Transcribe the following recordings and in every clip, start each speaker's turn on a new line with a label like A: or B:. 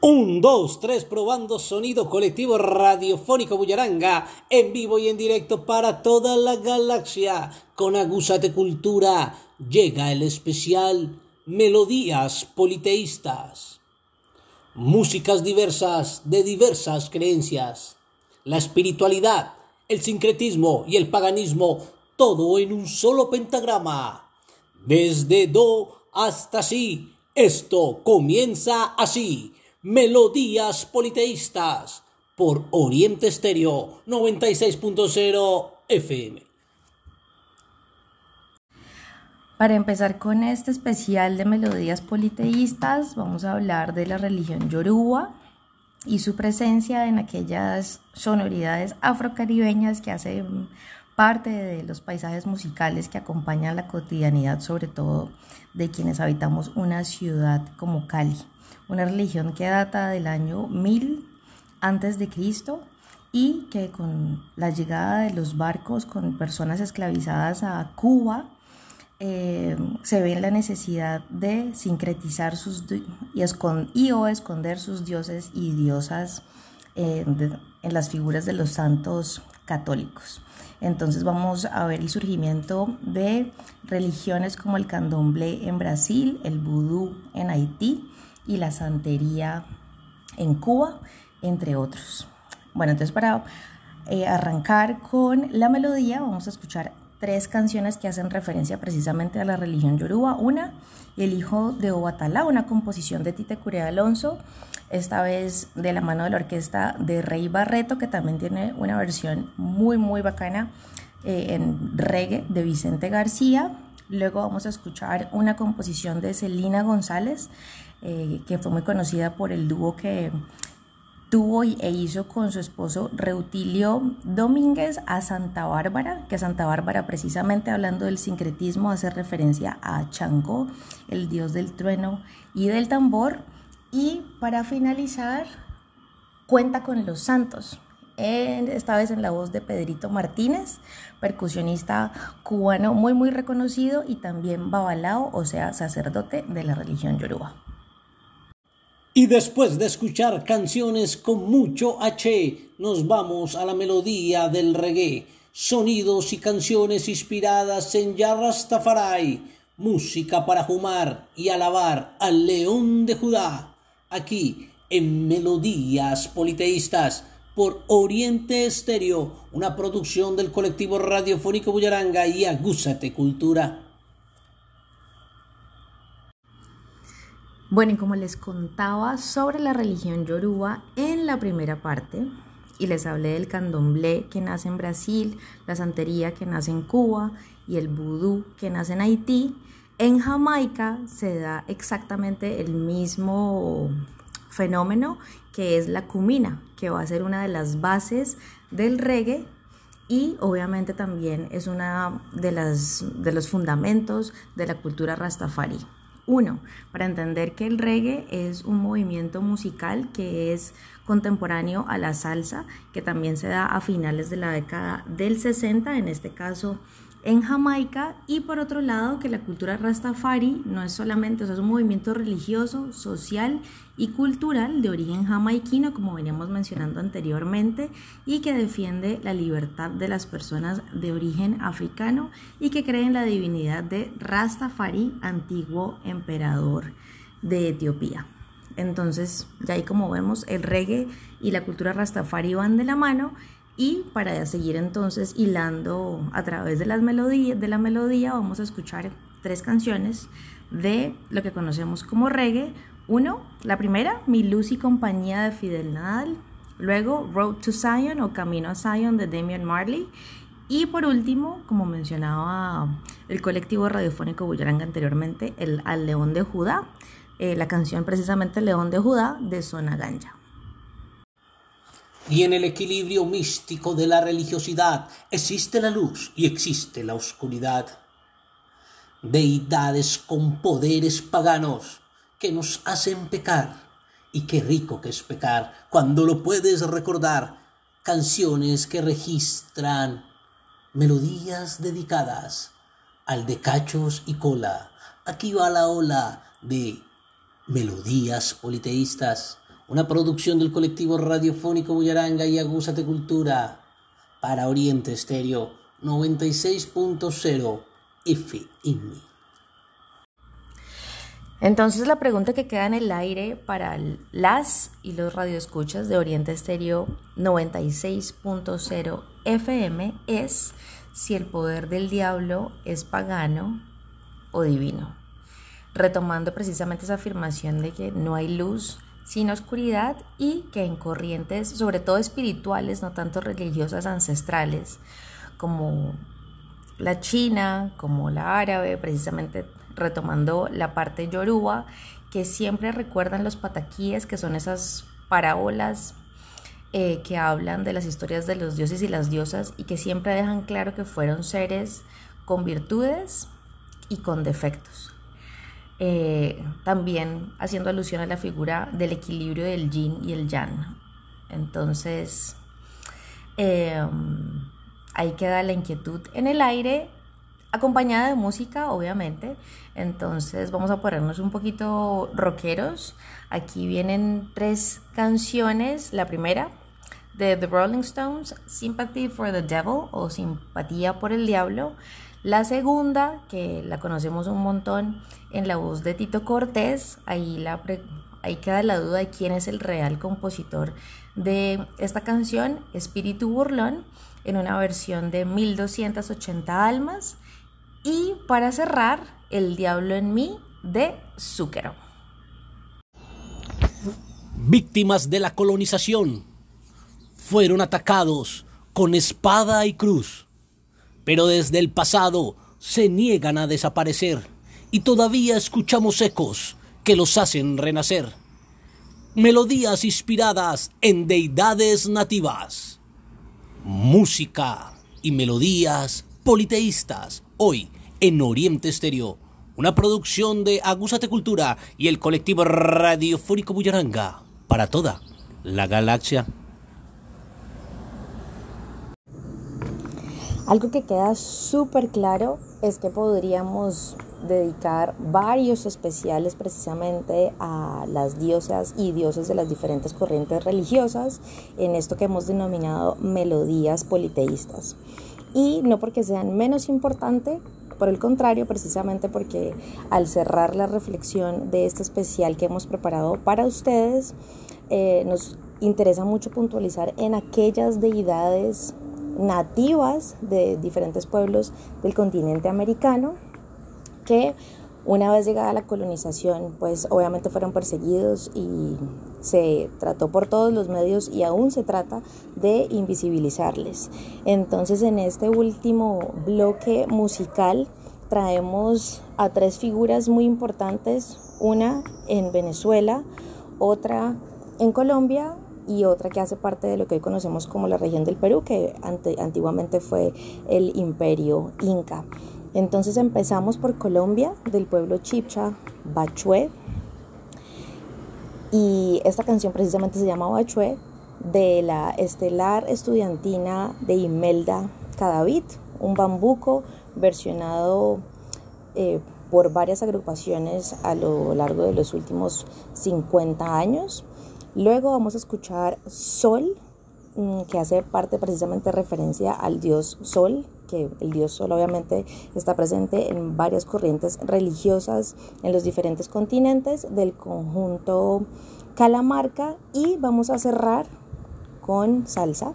A: Un, dos, tres, probando sonido colectivo radiofónico Bullaranga, en vivo y en directo para toda la galaxia. Con Agusate Cultura llega el especial Melodías Politeístas. Músicas diversas de diversas creencias. La espiritualidad, el sincretismo y el paganismo, todo en un solo pentagrama. Desde Do hasta Si, esto comienza así Melodías Politeístas por Oriente Estéreo 96.0 FM.
B: Para empezar con este especial de melodías politeístas, vamos a hablar de la religión yoruba y su presencia en aquellas sonoridades afrocaribeñas que hacen parte de los paisajes musicales que acompañan la cotidianidad, sobre todo de quienes habitamos una ciudad como Cali una religión que data del año 1000 antes de Cristo y que con la llegada de los barcos con personas esclavizadas a Cuba eh, se ve la necesidad de sincretizar sus y, o esconder sus dioses y diosas eh, en las figuras de los santos católicos. Entonces vamos a ver el surgimiento de religiones como el candomblé en Brasil, el vudú en Haití, y la santería en Cuba, entre otros. Bueno, entonces para eh, arrancar con la melodía vamos a escuchar tres canciones que hacen referencia precisamente a la religión yoruba. Una, El hijo de Obatalá, una composición de Tite Curea Alonso, esta vez de la mano de la orquesta de Rey Barreto, que también tiene una versión muy, muy bacana eh, en reggae de Vicente García. Luego vamos a escuchar una composición de Celina González, eh, que fue muy conocida por el dúo que tuvo e hizo con su esposo Reutilio Domínguez a Santa Bárbara, que Santa Bárbara precisamente hablando del sincretismo hace referencia a Changó, el dios del trueno y del tambor. Y para finalizar, cuenta con los santos, esta vez en la voz de Pedrito Martínez, percusionista cubano muy muy reconocido y también babalao, o sea, sacerdote de la religión yoruba.
A: Y después de escuchar canciones con mucho H, nos vamos a la melodía del reggae, sonidos y canciones inspiradas en Yarrastafaray, música para fumar y alabar al león de Judá, aquí en Melodías Politeístas por Oriente Estéreo, una producción del colectivo radiofónico Bullaranga y Agúzate Cultura.
B: Bueno, y como les contaba sobre la religión yoruba en la primera parte, y les hablé del candomblé que nace en Brasil, la santería que nace en Cuba y el vudú que nace en Haití, en Jamaica se da exactamente el mismo fenómeno que es la cumina, que va a ser una de las bases del reggae y obviamente también es una de, las, de los fundamentos de la cultura rastafari. Uno, para entender que el reggae es un movimiento musical que es contemporáneo a la salsa, que también se da a finales de la década del 60, en este caso en Jamaica y por otro lado que la cultura rastafari no es solamente, es un movimiento religioso, social y cultural de origen jamaiquino, como veníamos mencionando anteriormente, y que defiende la libertad de las personas de origen africano y que cree en la divinidad de Rastafari, antiguo emperador de Etiopía. Entonces, ya ahí como vemos, el reggae y la cultura rastafari van de la mano y para seguir entonces hilando a través de las melodías, de la melodía, vamos a escuchar tres canciones de lo que conocemos como reggae. Uno, la primera, Mi Luz y Compañía de Fidel Nadal. Luego, Road to Zion o Camino a Zion de Damian Marley. Y por último, como mencionaba el colectivo radiofónico Bullaranga anteriormente, el Al León de Judá, eh, la canción precisamente León de Judá de Zona Ganja
A: y en el equilibrio místico de la religiosidad existe la luz y existe la oscuridad. Deidades con poderes paganos que nos hacen pecar. Y qué rico que es pecar cuando lo puedes recordar. Canciones que registran melodías dedicadas al de cachos y cola. Aquí va la ola de melodías politeístas una producción del colectivo radiofónico Bullaranga y Agúzate Cultura para Oriente Estéreo 96.0 FM.
B: Entonces la pregunta que queda en el aire para las y los radioescuchas de Oriente Estéreo 96.0 FM es si el poder del diablo es pagano o divino. Retomando precisamente esa afirmación de que no hay luz sin oscuridad y que en corrientes, sobre todo espirituales, no tanto religiosas ancestrales, como la china, como la árabe, precisamente retomando la parte yoruba, que siempre recuerdan los pataquíes, que son esas parábolas eh, que hablan de las historias de los dioses y las diosas y que siempre dejan claro que fueron seres con virtudes y con defectos. Eh, también haciendo alusión a la figura del equilibrio del yin y el yang. Entonces, em, ahí queda la inquietud en el aire, acompañada de música, obviamente. Entonces, vamos a ponernos un poquito rockeros. Aquí vienen tres canciones. La primera, de The Rolling Stones, Sympathy for the Devil o Simpatía por el Diablo. La segunda, que la conocemos un montón en la voz de Tito Cortés, ahí, queda la duda de quién es el real compositor de esta canción, Espíritu Burlón, en una versión de 1280 almas. Y para cerrar, El Diablo en mí de Zúquero.
A: Víctimas de la colonización fueron atacados con espada y cruz pero desde el pasado se niegan a desaparecer y todavía escuchamos ecos que los hacen renacer. Melodías inspiradas en deidades nativas. Música y melodías politeístas hoy en Oriente Estéreo, una producción de Agusate Cultura y el colectivo radiofónico Bullaranga para toda la galaxia.
B: Algo que queda súper claro es que podríamos dedicar varios especiales precisamente a las diosas y dioses de las diferentes corrientes religiosas en esto que hemos denominado melodías politeístas. Y no porque sean menos importante, por el contrario, precisamente porque al cerrar la reflexión de este especial que hemos preparado para ustedes, eh, nos interesa mucho puntualizar en aquellas deidades nativas de diferentes pueblos del continente americano que una vez llegada la colonización, pues obviamente fueron perseguidos y se trató por todos los medios y aún se trata de invisibilizarles. Entonces en este último bloque musical traemos a tres figuras muy importantes, una en Venezuela, otra en Colombia y otra que hace parte de lo que hoy conocemos como la región del Perú, que antiguamente fue el imperio inca. Entonces empezamos por Colombia, del pueblo chipcha Bachué, y esta canción precisamente se llama Bachué, de la estelar estudiantina de Imelda Cadavid, un bambuco versionado eh, por varias agrupaciones a lo largo de los últimos 50 años. Luego vamos a escuchar Sol, mm, que hace parte precisamente referencia al dios Sol, que el dios Sol obviamente está presente en varias corrientes religiosas en los diferentes continentes del conjunto Calamarca y vamos a cerrar con salsa,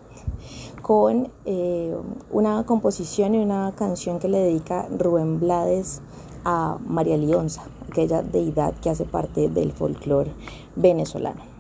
B: con eh, una composición y una canción que le dedica Rubén Blades a María Lionza, aquella deidad que hace parte del folclore venezolano.